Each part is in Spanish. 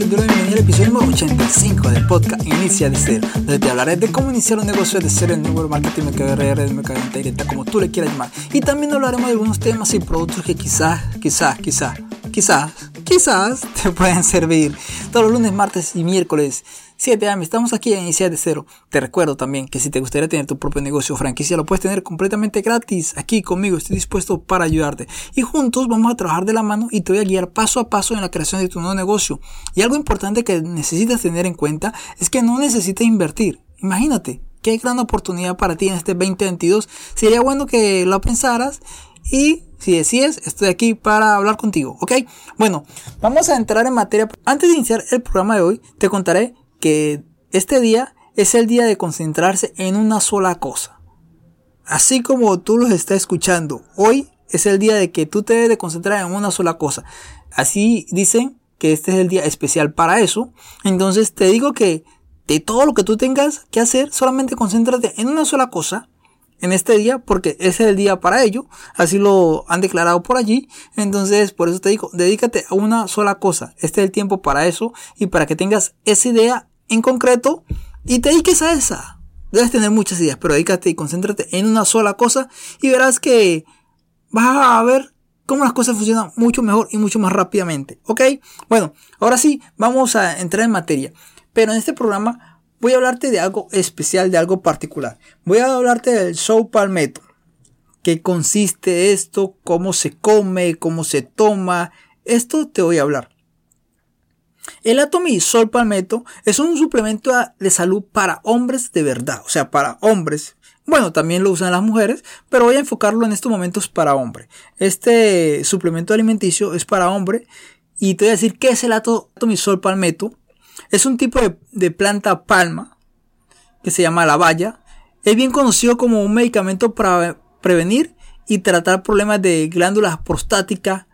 soy doy bienvenida al episodio número 85 del podcast Inicia de Cero, donde te hablaré de cómo iniciar un negocio de cero en Network Marketing, MKR, mercado directa, como tú le quieras llamar. Y también hablaremos de algunos temas y productos que quizás, quizás, quizás, quizás, quizás te pueden servir. Todos los lunes, martes y miércoles 7 AM, estamos aquí en Iniciar de Cero. Te recuerdo también que si te gustaría tener tu propio negocio o franquicia, lo puedes tener completamente gratis aquí conmigo. Estoy dispuesto para ayudarte. Y juntos vamos a trabajar de la mano y te voy a guiar paso a paso en la creación de tu nuevo negocio. Y algo importante que necesitas tener en cuenta es que no necesitas invertir. Imagínate, qué gran oportunidad para ti en este 2022. Sería bueno que lo pensaras y si decides, estoy aquí para hablar contigo, ¿ok? Bueno, vamos a entrar en materia. Antes de iniciar el programa de hoy, te contaré que este día es el día de concentrarse en una sola cosa. Así como tú los estás escuchando, hoy es el día de que tú te debes de concentrar en una sola cosa. Así dicen que este es el día especial para eso. Entonces te digo que de todo lo que tú tengas que hacer, solamente concéntrate en una sola cosa en este día porque ese es el día para ello. Así lo han declarado por allí. Entonces, por eso te digo, dedícate a una sola cosa. Este es el tiempo para eso y para que tengas esa idea en concreto y te dediques a esa. Debes tener muchas ideas, pero dedícate y concéntrate en una sola cosa y verás que vas a ver cómo las cosas funcionan mucho mejor y mucho más rápidamente. ¿Ok? Bueno, ahora sí, vamos a entrar en materia. Pero en este programa voy a hablarte de algo especial, de algo particular. Voy a hablarte del show palmetto. ¿Qué consiste esto? ¿Cómo se come? ¿Cómo se toma? Esto te voy a hablar. El Sol Palmetto es un suplemento de salud para hombres de verdad, o sea, para hombres. Bueno, también lo usan las mujeres, pero voy a enfocarlo en estos momentos para hombre. Este suplemento alimenticio es para hombre y te voy a decir qué es el Sol Palmetto. Es un tipo de, planta palma que se llama la valla. Es bien conocido como un medicamento para prevenir y tratar problemas de glándulas prostáticas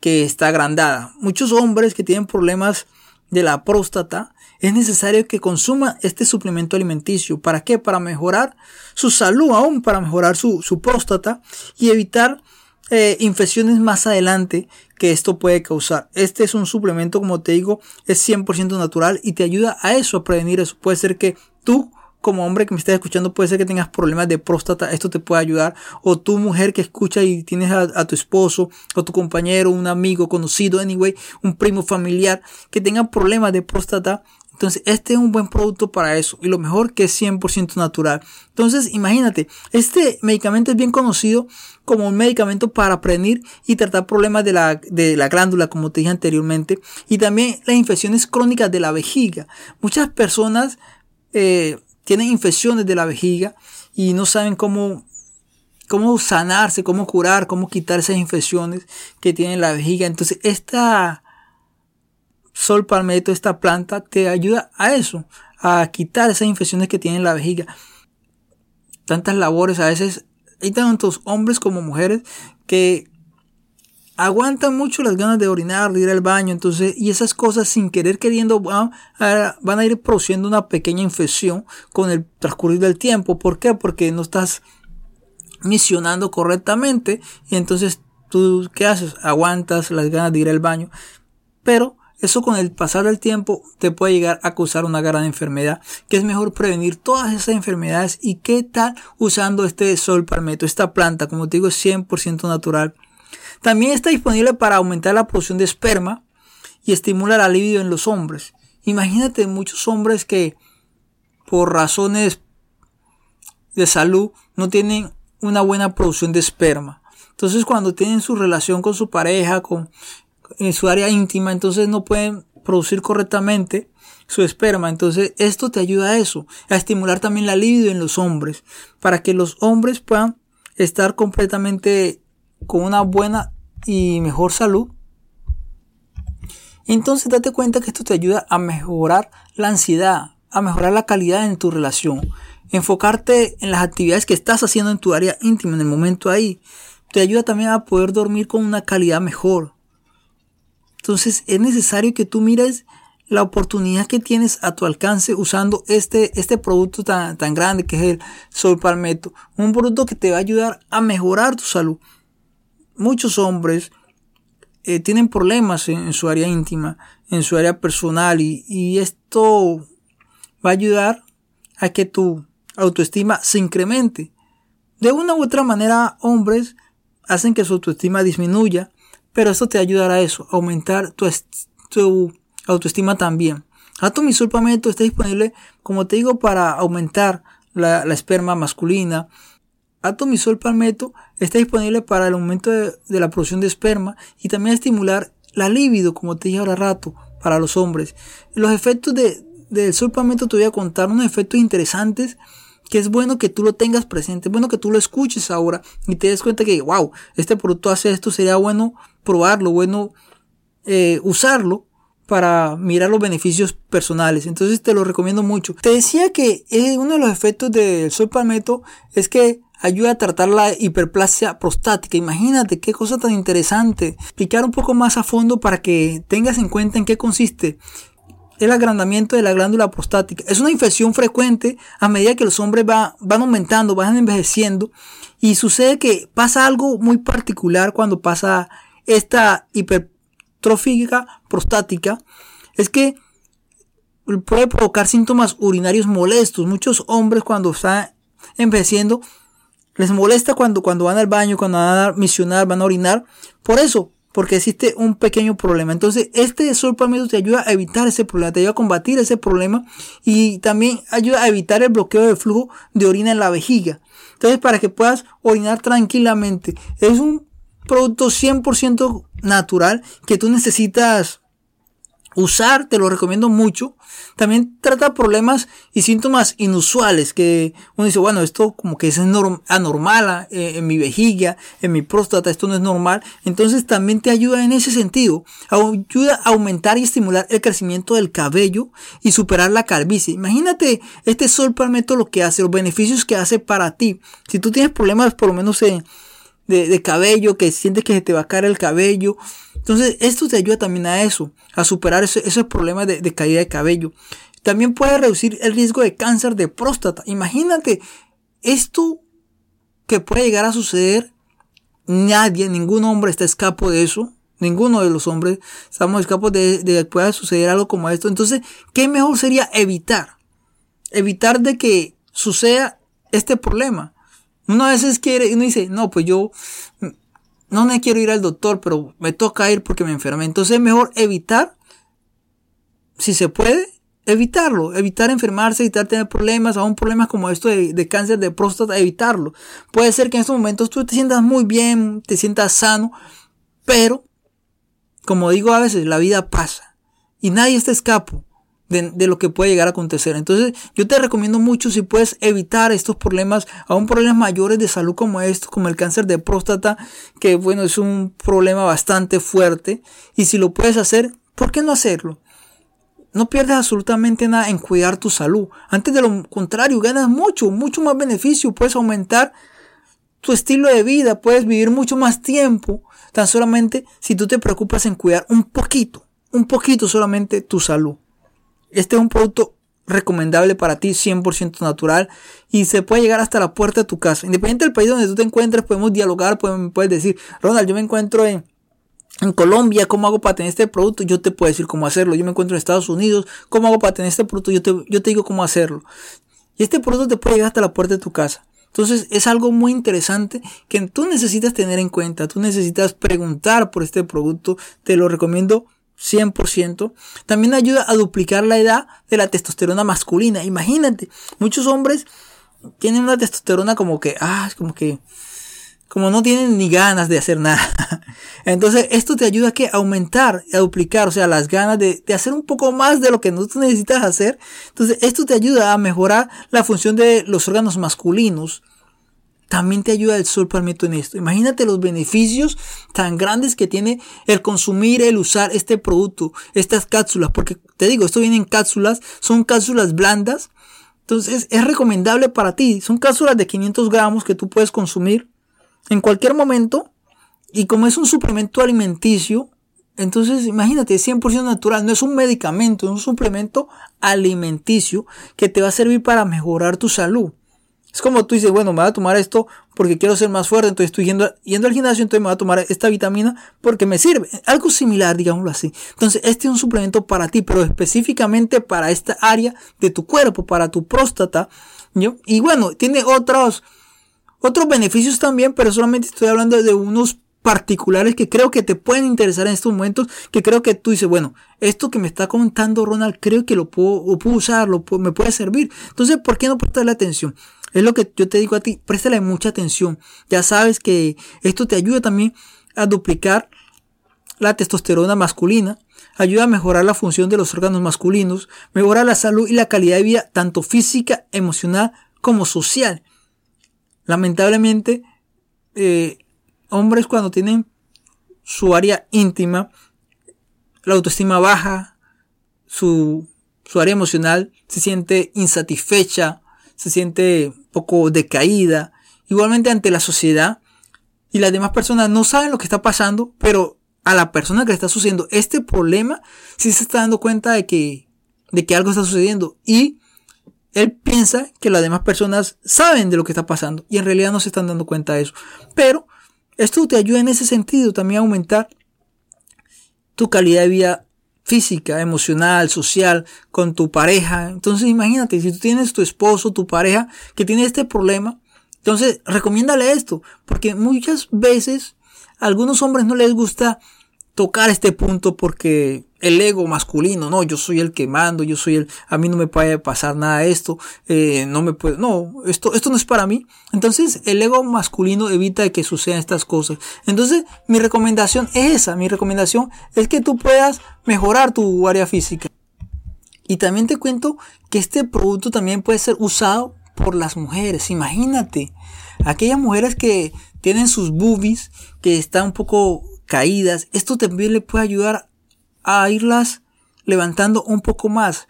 que está agrandada. Muchos hombres que tienen problemas de la próstata, es necesario que consuma este suplemento alimenticio. ¿Para qué? Para mejorar su salud, aún para mejorar su, próstata y evitar eh, infecciones más adelante que esto puede causar. Este es un suplemento, como te digo, es 100% natural y te ayuda a eso, a prevenir eso. Puede ser que tú como hombre que me estés escuchando, puede ser que tengas problemas de próstata, esto te puede ayudar. O tu mujer que escucha y tienes a, tu esposo, o tu compañero, un amigo conocido, anyway, un primo familiar que tenga problemas de próstata. Entonces, este es un buen producto para eso. Y lo mejor que es 100% natural. Entonces, imagínate, este medicamento es bien conocido como un medicamento para prevenir y tratar problemas de la, de la glándula, como te dije anteriormente. Y también las infecciones crónicas de la vejiga. Muchas personas eh, tienen infecciones de la vejiga y no saben cómo, cómo sanarse, cómo curar, cómo quitar esas infecciones que tiene la vejiga. Entonces, esta sol palmetto, esta planta, te ayuda a eso, a quitar esas infecciones que tiene la vejiga. Tantas labores, a veces hay tantos hombres como mujeres que aguantan mucho las ganas de orinar, de ir al baño, entonces, y esas cosas sin querer queriendo van a, ir produciendo una pequeña infección con el transcurrir del tiempo. ¿Por qué? Porque no estás misionando correctamente y entonces tú, ¿qué haces? Aguantas las ganas de ir al baño, pero eso con el pasar del tiempo te puede llegar a causar una gran enfermedad, que es mejor prevenir todas esas enfermedades y qué tal usando este sol palmetto, esta planta, como te digo, es 100% natural también está disponible para aumentar la producción de esperma y estimular la libido en los hombres. Imagínate muchos hombres que por razones de salud no tienen una buena producción de esperma. Entonces cuando tienen su relación con su pareja, con en su área íntima, entonces no pueden producir correctamente su esperma. Entonces esto te ayuda a eso, a estimular también la libido en los hombres, para que los hombres puedan estar completamente con una buena y mejor salud. Entonces date cuenta que esto te ayuda a mejorar la ansiedad, a mejorar la calidad en tu relación, enfocarte en las actividades que estás haciendo en tu área íntima en el momento ahí. Te ayuda también a poder dormir con una calidad mejor. Entonces es necesario que tú mires la oportunidad que tienes a tu alcance usando este, este producto tan, tan grande que es el Sol Palmetto. Un producto que te va a ayudar a mejorar tu salud muchos hombres eh, tienen problemas en, su área íntima. en su área personal y, y esto va a ayudar a que tu autoestima se incremente. De una u otra manera, hombres hacen que su autoestima disminuya, pero esto te ayudará a eso, aumentar tu, autoestima también. Atomisol Palmetto está disponible, como te digo, para aumentar la, esperma masculina. Atomisol Palmetto está disponible para el aumento de, la producción de esperma y también estimular la libido, como te dije ahora rato, para los hombres. Los efectos de, del sol palmetto te voy a contar unos efectos interesantes que es bueno que tú lo tengas presente, es bueno que tú lo escuches ahora y te des cuenta que, wow, este producto hace esto, sería bueno probarlo, bueno eh, usarlo para mirar los beneficios personales. Entonces te lo recomiendo mucho. Te decía que eh, uno de los efectos del sol palmetto es que ayuda a tratar la hiperplasia prostática. Imagínate qué cosa tan interesante. Explicar un poco más a fondo para que tengas en cuenta en qué consiste el agrandamiento de la glándula prostática. Es una infección frecuente a medida que los hombres van aumentando, van envejeciendo y sucede que pasa algo muy particular cuando pasa esta hiperplasia trofígica prostática es que puede provocar síntomas urinarios molestos. Muchos hombres cuando están envejeciendo les molesta cuando, cuando van al baño, cuando van a misionar, van a orinar. Por eso, porque existe un pequeño problema. Entonces, este sol palmetto te ayuda a evitar ese problema, te ayuda a combatir ese problema y también ayuda a evitar el bloqueo del flujo de orina en la vejiga. Entonces, para que puedas orinar tranquilamente. Es un producto 100% natural que tú necesitas usar, te lo recomiendo mucho. También trata problemas y síntomas inusuales que uno dice, bueno, esto como que es anormal eh, en mi vejiga, en mi próstata, esto no es normal. Entonces también te ayuda en ese sentido. Ayuda a aumentar y estimular el crecimiento del cabello y superar la calvicie. Imagínate este sol palmetto lo que hace, los beneficios que hace para ti. Si tú tienes problemas por lo menos en de, cabello, que sientes que se te va a caer el cabello. Entonces, esto te ayuda también a eso, a superar esos problemas de, de caída de cabello. También puede reducir el riesgo de cáncer de próstata. Imagínate, esto que puede llegar a suceder, nadie, ningún hombre está escapo de eso. Ninguno de los hombres estamos escapos de, de que pueda suceder algo como esto. Entonces, ¿qué mejor sería evitar? Evitar de que suceda este problema. Uno a veces quiere, uno dice, no, pues yo no me quiero ir al doctor, pero me toca ir porque me enfermé. Entonces es mejor evitar, si se puede, evitarlo, evitar enfermarse, evitar tener problemas, aún problemas como esto de, cáncer de próstata, evitarlo. Puede ser que en estos momentos tú te sientas muy bien, te sientas sano, pero, como digo a veces, la vida pasa y nadie está escapo de, lo que puede llegar a acontecer. Entonces, yo te recomiendo mucho si puedes evitar estos problemas, aún problemas mayores de salud como estos, como el cáncer de próstata, que bueno, es un problema bastante fuerte. Y si lo puedes hacer, ¿por qué no hacerlo? No pierdes absolutamente nada en cuidar tu salud. Antes de lo contrario, ganas mucho, mucho más beneficio. Puedes aumentar tu estilo de vida, puedes vivir mucho más tiempo, tan solamente si tú te preocupas en cuidar un poquito, un poquito solamente tu salud. Este es un producto recomendable para ti, 100% natural y se puede llegar hasta la puerta de tu casa. Independiente del país donde tú te encuentres, podemos dialogar, puedes decir, Ronald, yo me encuentro en, en Colombia, ¿cómo hago para tener este producto? Yo te puedo decir cómo hacerlo. Yo me encuentro en Estados Unidos, ¿cómo hago para tener este producto? Yo te, yo te digo cómo hacerlo. Y este producto te puede llegar hasta la puerta de tu casa. Entonces es algo muy interesante que tú necesitas tener en cuenta. Tú necesitas preguntar por este producto. Te lo recomiendo 100%, también ayuda a duplicar la edad de la testosterona masculina. Imagínate, muchos hombres tienen una testosterona como que, ah, como que, como no tienen ni ganas de hacer nada. Entonces, esto te ayuda a que aumentar, a duplicar, o sea, las ganas de, de hacer un poco más de lo que no necesitas hacer. Entonces, esto te ayuda a mejorar la función de los órganos masculinos también te ayuda el sol palmetto en esto. Imagínate los beneficios tan grandes que tiene el consumir, el usar este producto, estas cápsulas, porque te digo, esto viene en cápsulas, son cápsulas blandas, entonces es recomendable para ti. Son cápsulas de 500 gramos que tú puedes consumir en cualquier momento y como es un suplemento alimenticio, entonces imagínate, es 100% natural, no es un medicamento, es un suplemento alimenticio que te va a servir para mejorar tu salud. Es como tú dices, bueno, me voy a tomar esto porque quiero ser más fuerte, entonces estoy yendo, yendo al gimnasio, entonces me voy a tomar esta vitamina porque me sirve. Algo similar, digámoslo así. Entonces, este es un suplemento para ti, pero específicamente para esta área de tu cuerpo, para tu próstata. Y bueno, tiene otros, otros beneficios también, pero solamente estoy hablando de unos particulares que creo que te pueden interesar en estos momentos, que creo que tú dices, bueno, esto que me está contando Ronald, creo que lo puedo, puedo usar, lo me puede servir. Entonces, ¿por qué no prestarle atención? Es lo que yo te digo a ti, préstale mucha atención. Ya sabes que esto te ayuda también a duplicar la testosterona masculina, ayuda a mejorar la función de los órganos masculinos, mejora la salud y la calidad de vida, tanto física, emocional como social. Lamentablemente, eh, hombres cuando tienen su área íntima, la autoestima baja, su, su área emocional se siente insatisfecha, se siente poco decaída, igualmente ante la sociedad y las demás personas no saben lo que está pasando, pero a la persona que le está sucediendo este problema sí se está dando cuenta de que, de que algo está sucediendo y él piensa que las demás personas saben de lo que está pasando y en realidad no se están dando cuenta de eso. Pero esto te ayuda en ese sentido también a aumentar tu calidad de vida física, emocional, social, con tu pareja. Entonces imagínate, si tú tienes tu esposo, tu pareja, que tiene este problema, entonces recomiéndale esto, porque muchas veces a algunos hombres no les gusta tocar este punto porque el ego masculino, no, yo soy el que mando, yo soy el, a mí no me puede pasar nada esto, eh, no me puede, no, esto, esto no es para mí. Entonces, el ego masculino evita que sucedan estas cosas. Entonces, mi recomendación es esa, mi recomendación es que tú puedas mejorar tu área física. Y también te cuento que este producto también puede ser usado por las mujeres. Imagínate, aquellas mujeres que tienen sus boobies, que están un poco caídas, esto también le puede ayudar a irlas levantando un poco más.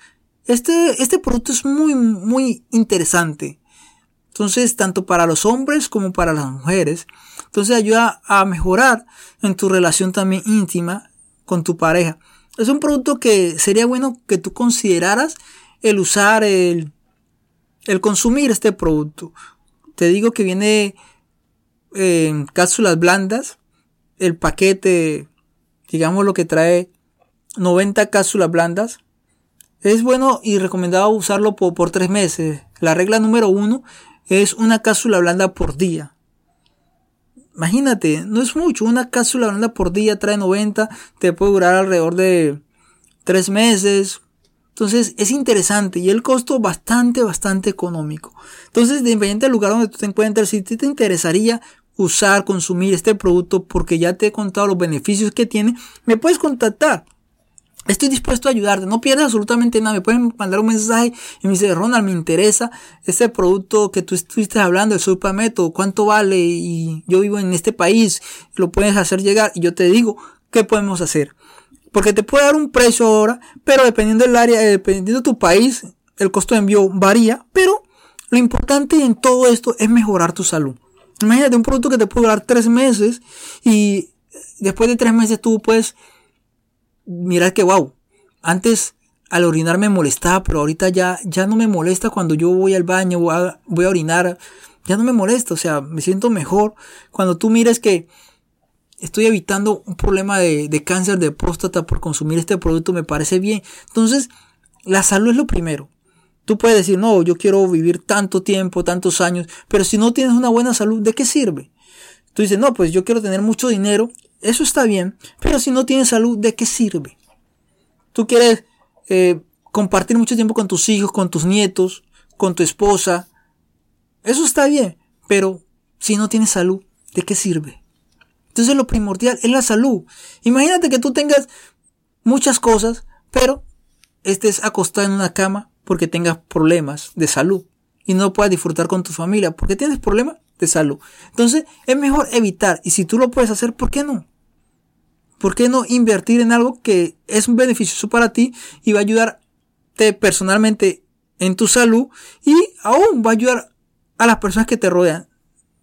Este, este producto es muy, muy interesante. Entonces, tanto para los hombres como para las mujeres. Entonces, ayuda a mejorar en tu relación también íntima con tu pareja. Es un producto que sería bueno que tú consideraras el usar, el, el consumir este producto. Te digo que viene en cápsulas blandas el paquete, digamos lo que trae 90 cápsulas blandas, es bueno y recomendado usarlo por, por tres meses. La regla número uno es una cápsula blanda por día. Imagínate, no es mucho, una cápsula blanda por día trae 90, te puede durar alrededor de tres meses. Entonces es interesante y el costo bastante, bastante económico. Entonces, independiente del lugar donde tú te encuentres, si te interesaría usar, consumir este producto porque ya te he contado los beneficios que tiene, me puedes contactar. Estoy dispuesto a ayudarte, no pierdas absolutamente nada. Me pueden mandar un mensaje y me dice, Ronald, me interesa este producto que tú estuviste hablando, el Supermeto, cuánto vale y yo vivo en este país, lo puedes hacer llegar y yo te digo qué podemos hacer. Porque te puede dar un precio ahora, pero dependiendo del área, eh, dependiendo de tu país, el costo de envío varía, pero lo importante en todo esto es mejorar tu salud. Imagínate un producto que te puede durar tres meses y después de tres meses tú puedes mirar que, wow, antes al orinar me molestaba, pero ahorita ya, ya no me molesta cuando yo voy al baño, voy a, voy a orinar, ya no me molesta, o sea, me siento mejor. Cuando tú mires que estoy evitando un problema de, de cáncer de próstata por consumir este producto, me parece bien. Entonces, la salud es lo primero. Tú puedes decir, no, yo quiero vivir tanto tiempo, tantos años, pero si no tienes una buena salud, ¿de qué sirve? Tú dices, no, pues yo quiero tener mucho dinero, eso está bien, pero si no tienes salud, ¿de qué sirve? Tú quieres eh, compartir mucho tiempo con tus hijos, con tus nietos, con tu esposa, eso está bien, pero si no tienes salud, ¿de qué sirve? Entonces lo primordial es la salud. Imagínate que tú tengas muchas cosas, pero estés acostado en una cama porque tengas problemas de salud y no puedas disfrutar con tu familia porque tienes problemas de salud. Entonces es mejor evitar y si tú lo puedes hacer, ¿por qué no? ¿Por qué no invertir en algo que es un beneficioso para ti y va a ayudarte personalmente en tu salud y aún va a ayudar a las personas que te rodean?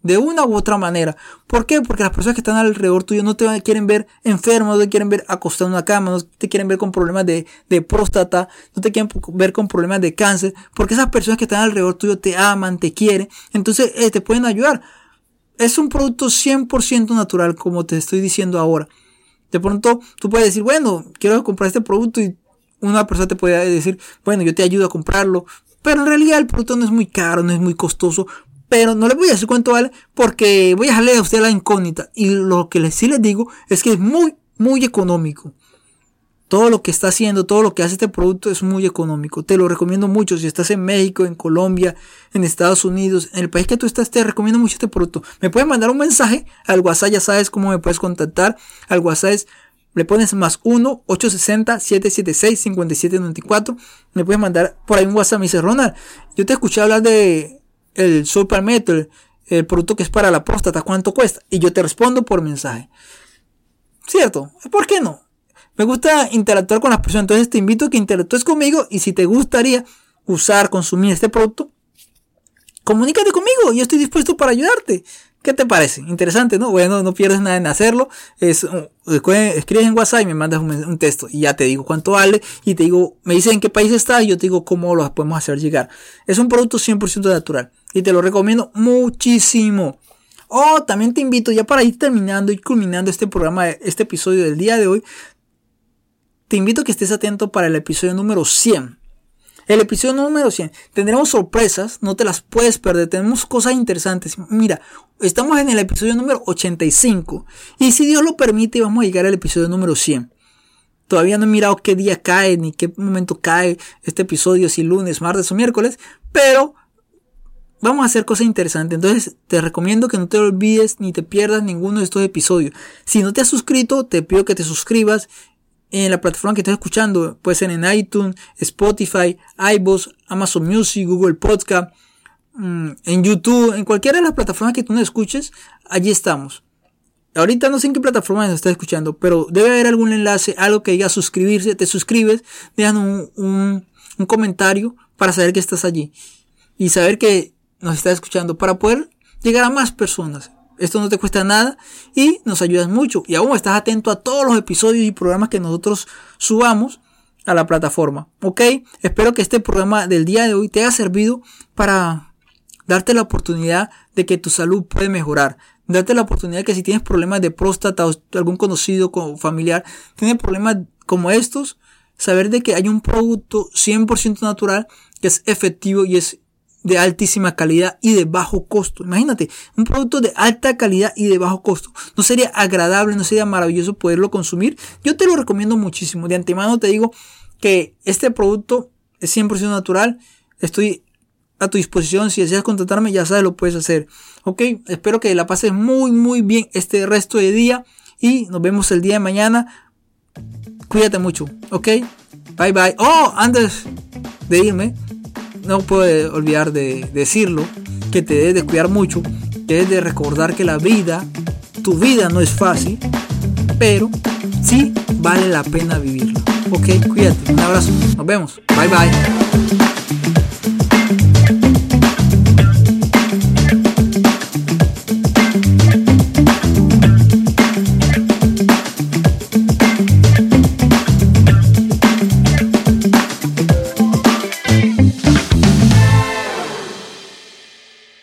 De una u otra manera. ¿Por qué? Porque las personas que están alrededor tuyo no te quieren ver enfermo, no te quieren ver acostado en una cama, no te quieren ver con problemas de, próstata, no te quieren ver con problemas de cáncer, porque esas personas que están alrededor tuyo te aman, te quieren, entonces eh, te pueden ayudar. es un producto 100% natural, como te estoy diciendo ahora. De pronto tú puedes decir, bueno, quiero comprar este producto y una persona te puede decir, bueno, yo te ayudo a comprarlo. Pero en realidad el producto no es muy caro, no es muy costoso. Pero no les voy a decir cuánto vale porque voy a dejarle a usted la incógnita. Y lo que sí les digo es que es muy, muy económico. Todo lo que está haciendo, todo lo que hace este producto es muy económico. Te lo recomiendo mucho. Si estás en México, en Colombia, en Estados Unidos, en el país que tú estás, te recomiendo mucho este producto. Me puedes mandar un mensaje al WhatsApp, ya sabes cómo me puedes contactar. Al WhatsApp es, le pones más 1 860 776 5794. Me puedes mandar por ahí un WhatsApp. Me dice Ronald, yo te escuché hablar de el Super el producto que es para la próstata, ¿cuánto cuesta? Y yo te respondo por mensaje. ¿Cierto? ¿Por qué no? Me gusta interactuar con las personas, entonces te invito a que interactúes conmigo y si te gustaría usar, consumir este producto, comunícate conmigo, yo estoy dispuesto para ayudarte. ¿Qué te parece? Interesante, ¿no? Bueno, no pierdes nada en hacerlo. Es, uh, escribes en WhatsApp y me mandas un, texto y ya te digo cuánto vale y te digo, me dices en qué país está y yo te digo cómo lo podemos hacer llegar. Es un producto 100% natural y te lo recomiendo muchísimo. Oh, también te invito ya para ir terminando y culminando este programa, este episodio del día de hoy, te invito a que estés atento para el episodio número 100. El episodio número 100. Tendremos sorpresas, no te las puedes perder. Tenemos cosas interesantes. Mira, estamos en el episodio número 85. Y si Dios lo permite, vamos a llegar al episodio número 100. Todavía no he mirado qué día cae ni qué momento cae este episodio, si lunes, martes o miércoles. Pero vamos a hacer cosas interesantes. Entonces te recomiendo que no te olvides ni te pierdas ninguno de estos episodios. Si no te has suscrito, te pido que te suscribas en la plataforma que estás escuchando, puede ser en iTunes, Spotify, iVoox, Amazon Music, Google Podcast, mm, en YouTube, en cualquiera de las plataformas que tú nos escuches, allí estamos. Ahorita no sé en qué plataforma nos estás escuchando, pero debe haber algún enlace, algo que diga suscribirse, te suscribes, dejan un, un comentario para saber que estás allí y saber que nos estás escuchando para poder llegar a más personas. Esto no te cuesta nada y nos ayudas mucho. Y aún estás atento a todos los episodios y programas que nosotros subamos a la plataforma. ¿Ok? Espero que este programa del día de hoy te haya servido para darte la oportunidad de que tu salud puede mejorar. Darte la oportunidad que si tienes problemas de próstata o algún conocido o familiar tiene problemas como estos, saber de que hay un producto 100% natural que es efectivo y es de altísima calidad y de bajo costo. Imagínate, un producto de alta calidad y de bajo costo. ¿No sería agradable, no sería maravilloso poderlo consumir? Yo te lo recomiendo muchísimo. De antemano te digo que este producto es 100% natural. Estoy a tu disposición. Si deseas contratarme, ya sabes, lo puedes hacer. Ok, espero que la pases muy, muy bien este resto de día. Y nos vemos el día de mañana. Cuídate mucho, ok. Bye bye. Oh, antes de irme, no puedo olvidar de decirlo, que te debes de cuidar mucho, te debes de recordar que la vida, tu vida no es fácil, pero sí vale la pena vivirla. Ok, cuídate, un abrazo, nos vemos, bye bye.